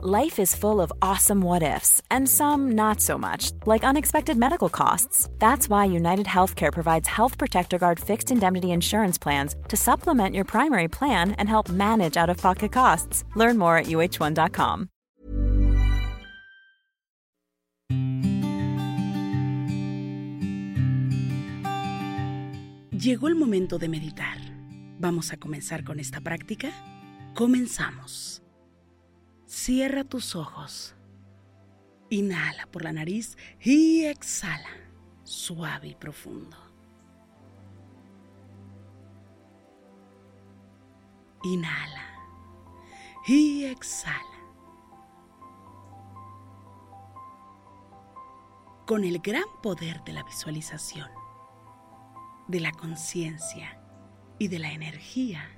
Life is full of awesome what ifs, and some not so much, like unexpected medical costs. That's why United Healthcare provides Health Protector Guard fixed indemnity insurance plans to supplement your primary plan and help manage out of pocket costs. Learn more at uh1.com. Llegó el momento de meditar. ¿Vamos a comenzar con esta práctica? Comenzamos. Cierra tus ojos. Inhala por la nariz y exhala, suave y profundo. Inhala y exhala. Con el gran poder de la visualización, de la conciencia y de la energía,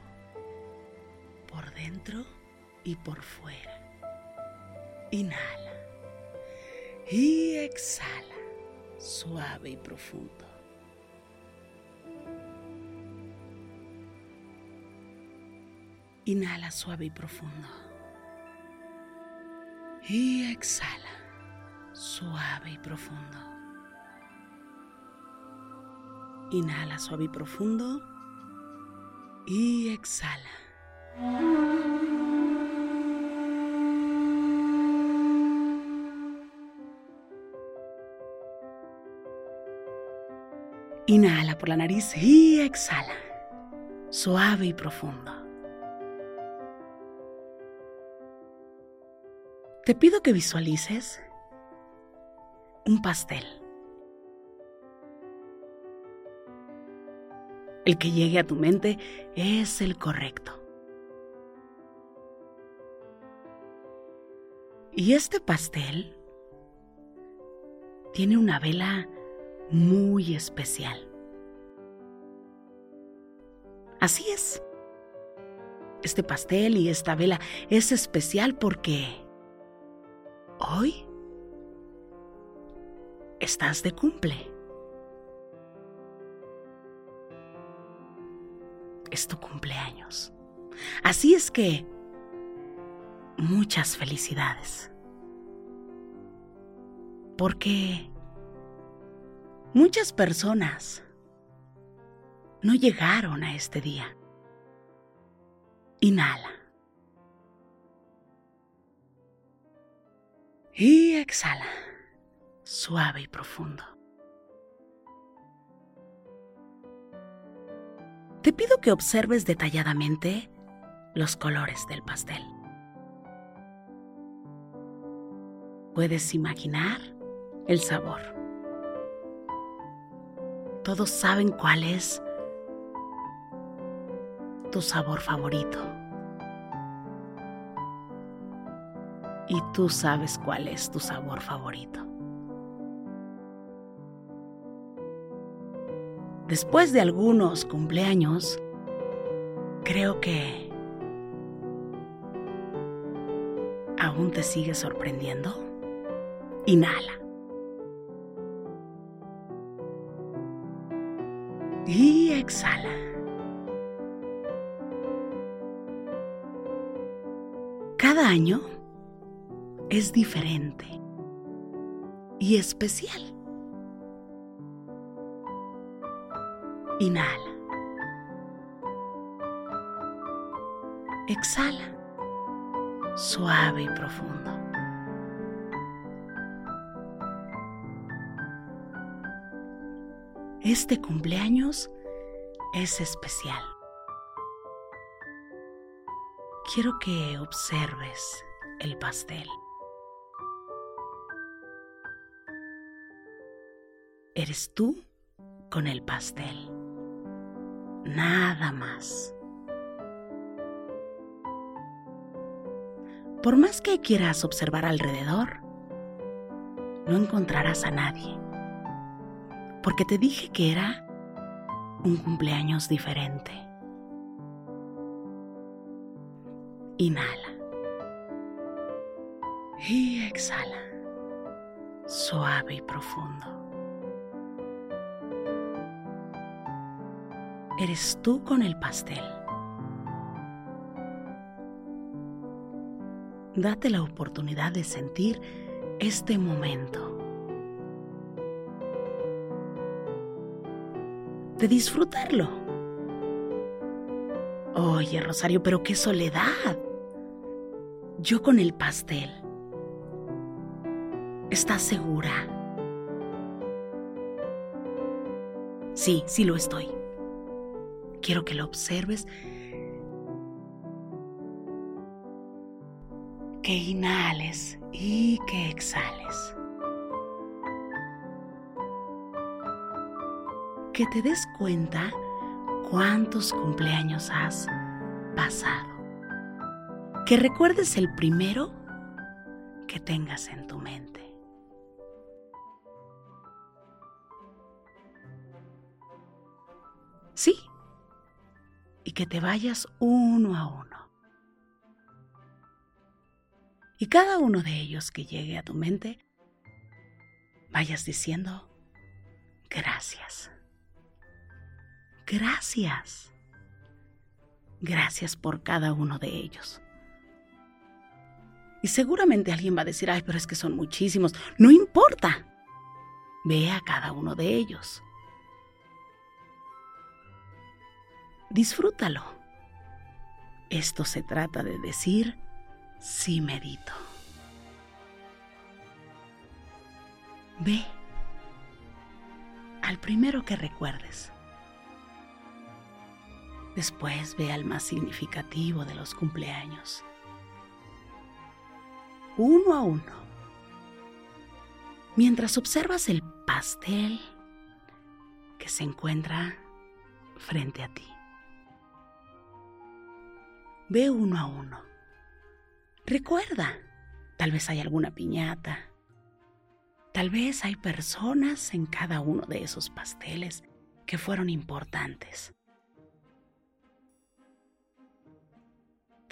dentro y por fuera. Inhala y exhala, suave y profundo. Inhala suave y profundo. Y exhala, suave y profundo. Inhala suave y profundo. Y exhala. Inhala por la nariz y exhala, suave y profundo. Te pido que visualices un pastel. El que llegue a tu mente es el correcto. Y este pastel tiene una vela muy especial. Así es. Este pastel y esta vela es especial porque hoy estás de cumple. Es tu cumpleaños. Así es que muchas felicidades. Porque muchas personas no llegaron a este día. Inhala. Y exhala, suave y profundo. Te pido que observes detalladamente los colores del pastel. Puedes imaginar el sabor. Todos saben cuál es tu sabor favorito. Y tú sabes cuál es tu sabor favorito. Después de algunos cumpleaños, creo que aún te sigue sorprendiendo. Inhala. Y exhala. Cada año es diferente y especial. Inhala. Exhala. Suave y profundo. Este cumpleaños es especial. Quiero que observes el pastel. Eres tú con el pastel. Nada más. Por más que quieras observar alrededor, no encontrarás a nadie. Porque te dije que era un cumpleaños diferente. Inhala. Y exhala. Suave y profundo. Eres tú con el pastel. Date la oportunidad de sentir este momento. De disfrutarlo. Oye, Rosario, pero qué soledad. Yo con el pastel. ¿Estás segura? Sí, sí lo estoy. Quiero que lo observes que inhales y que exhales. Que te des cuenta cuántos cumpleaños has pasado. Que recuerdes el primero que tengas en tu mente. Sí. Y que te vayas uno a uno. Y cada uno de ellos que llegue a tu mente, vayas diciendo, gracias. Gracias. Gracias por cada uno de ellos. Y seguramente alguien va a decir, ay, pero es que son muchísimos. No importa. Ve a cada uno de ellos. Disfrútalo. Esto se trata de decir, sí medito. Ve al primero que recuerdes. Después ve al más significativo de los cumpleaños. Uno a uno. Mientras observas el pastel que se encuentra frente a ti. Ve uno a uno. Recuerda, tal vez hay alguna piñata. Tal vez hay personas en cada uno de esos pasteles que fueron importantes.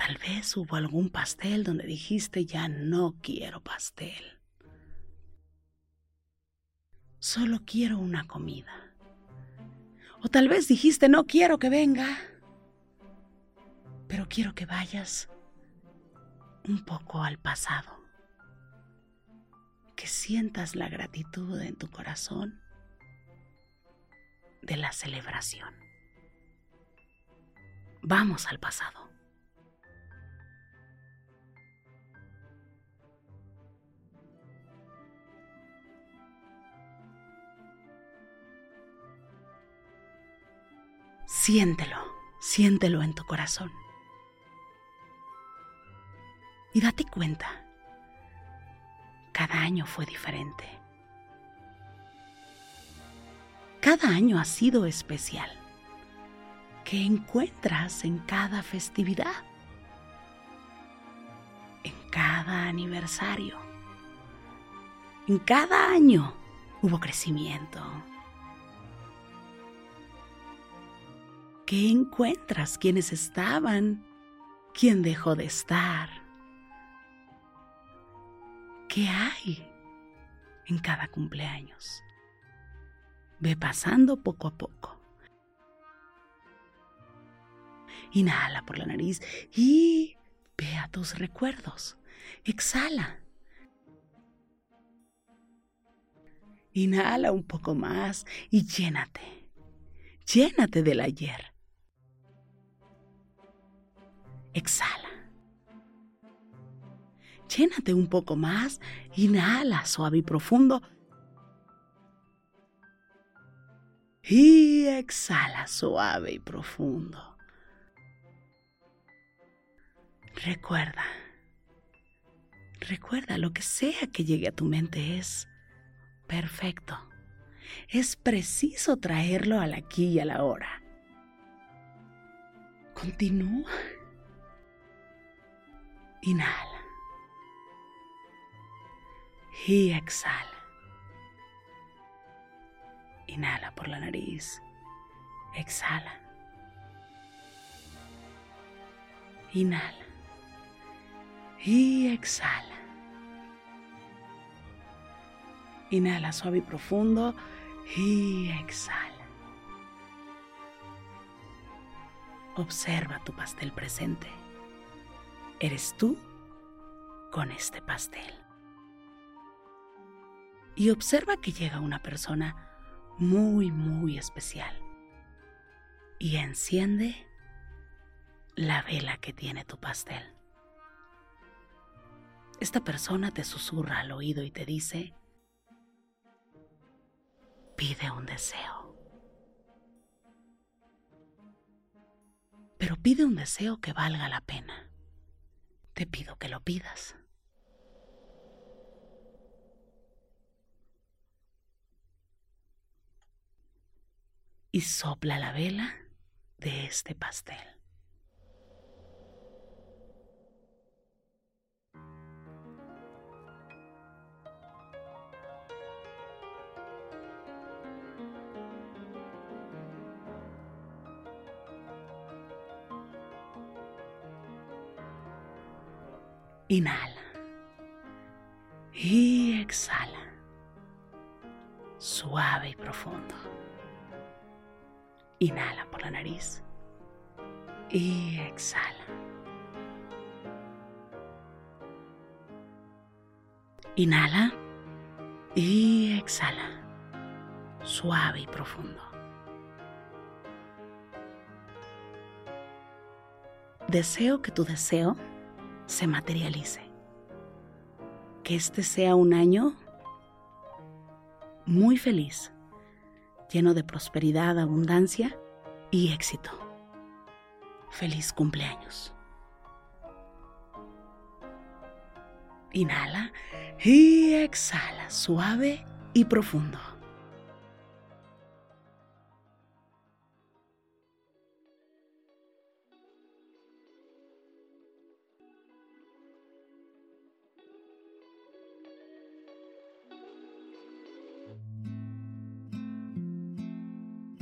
Tal vez hubo algún pastel donde dijiste ya no quiero pastel. Solo quiero una comida. O tal vez dijiste no quiero que venga, pero quiero que vayas un poco al pasado. Que sientas la gratitud en tu corazón de la celebración. Vamos al pasado. Siéntelo, siéntelo en tu corazón. Y date cuenta, cada año fue diferente. Cada año ha sido especial. ¿Qué encuentras en cada festividad? En cada aniversario. En cada año hubo crecimiento. ¿Qué encuentras? ¿Quiénes estaban? ¿Quién dejó de estar? ¿Qué hay en cada cumpleaños? Ve pasando poco a poco. Inhala por la nariz y ve a tus recuerdos. Exhala. Inhala un poco más y llénate. Llénate del ayer. Exhala. Llénate un poco más. Inhala suave y profundo. Y exhala suave y profundo. Recuerda, recuerda lo que sea que llegue a tu mente es perfecto. Es preciso traerlo al aquí y a la hora. Continúa. Inhala. y exhala. Inhala por la nariz. Exhala. Inhala. Y exhala. Inhala suave y profundo y exhala. Observa tu pastel presente. Eres tú con este pastel. Y observa que llega una persona muy, muy especial. Y enciende la vela que tiene tu pastel. Esta persona te susurra al oído y te dice, pide un deseo. Pero pide un deseo que valga la pena. Te pido que lo pidas. Y sopla la vela de este pastel. Inhala. Y exhala. Suave y profundo. Inhala por la nariz. Y exhala. Inhala. Y exhala. Suave y profundo. Deseo que tu deseo se materialice. Que este sea un año muy feliz, lleno de prosperidad, abundancia y éxito. Feliz cumpleaños. Inhala y exhala suave y profundo.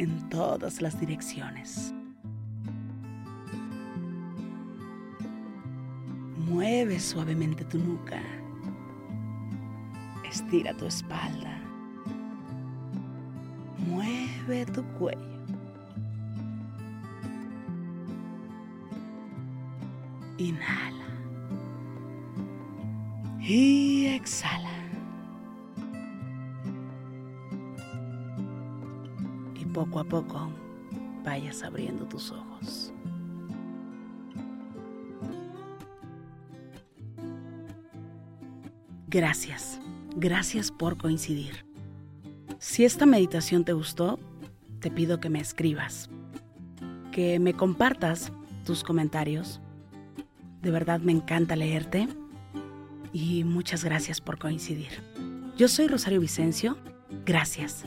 en todas las direcciones. Mueve suavemente tu nuca. Estira tu espalda. Mueve tu cuello. Inhala. Y exhala. Poco a poco vayas abriendo tus ojos. Gracias, gracias por coincidir. Si esta meditación te gustó, te pido que me escribas, que me compartas tus comentarios. De verdad me encanta leerte y muchas gracias por coincidir. Yo soy Rosario Vicencio, gracias.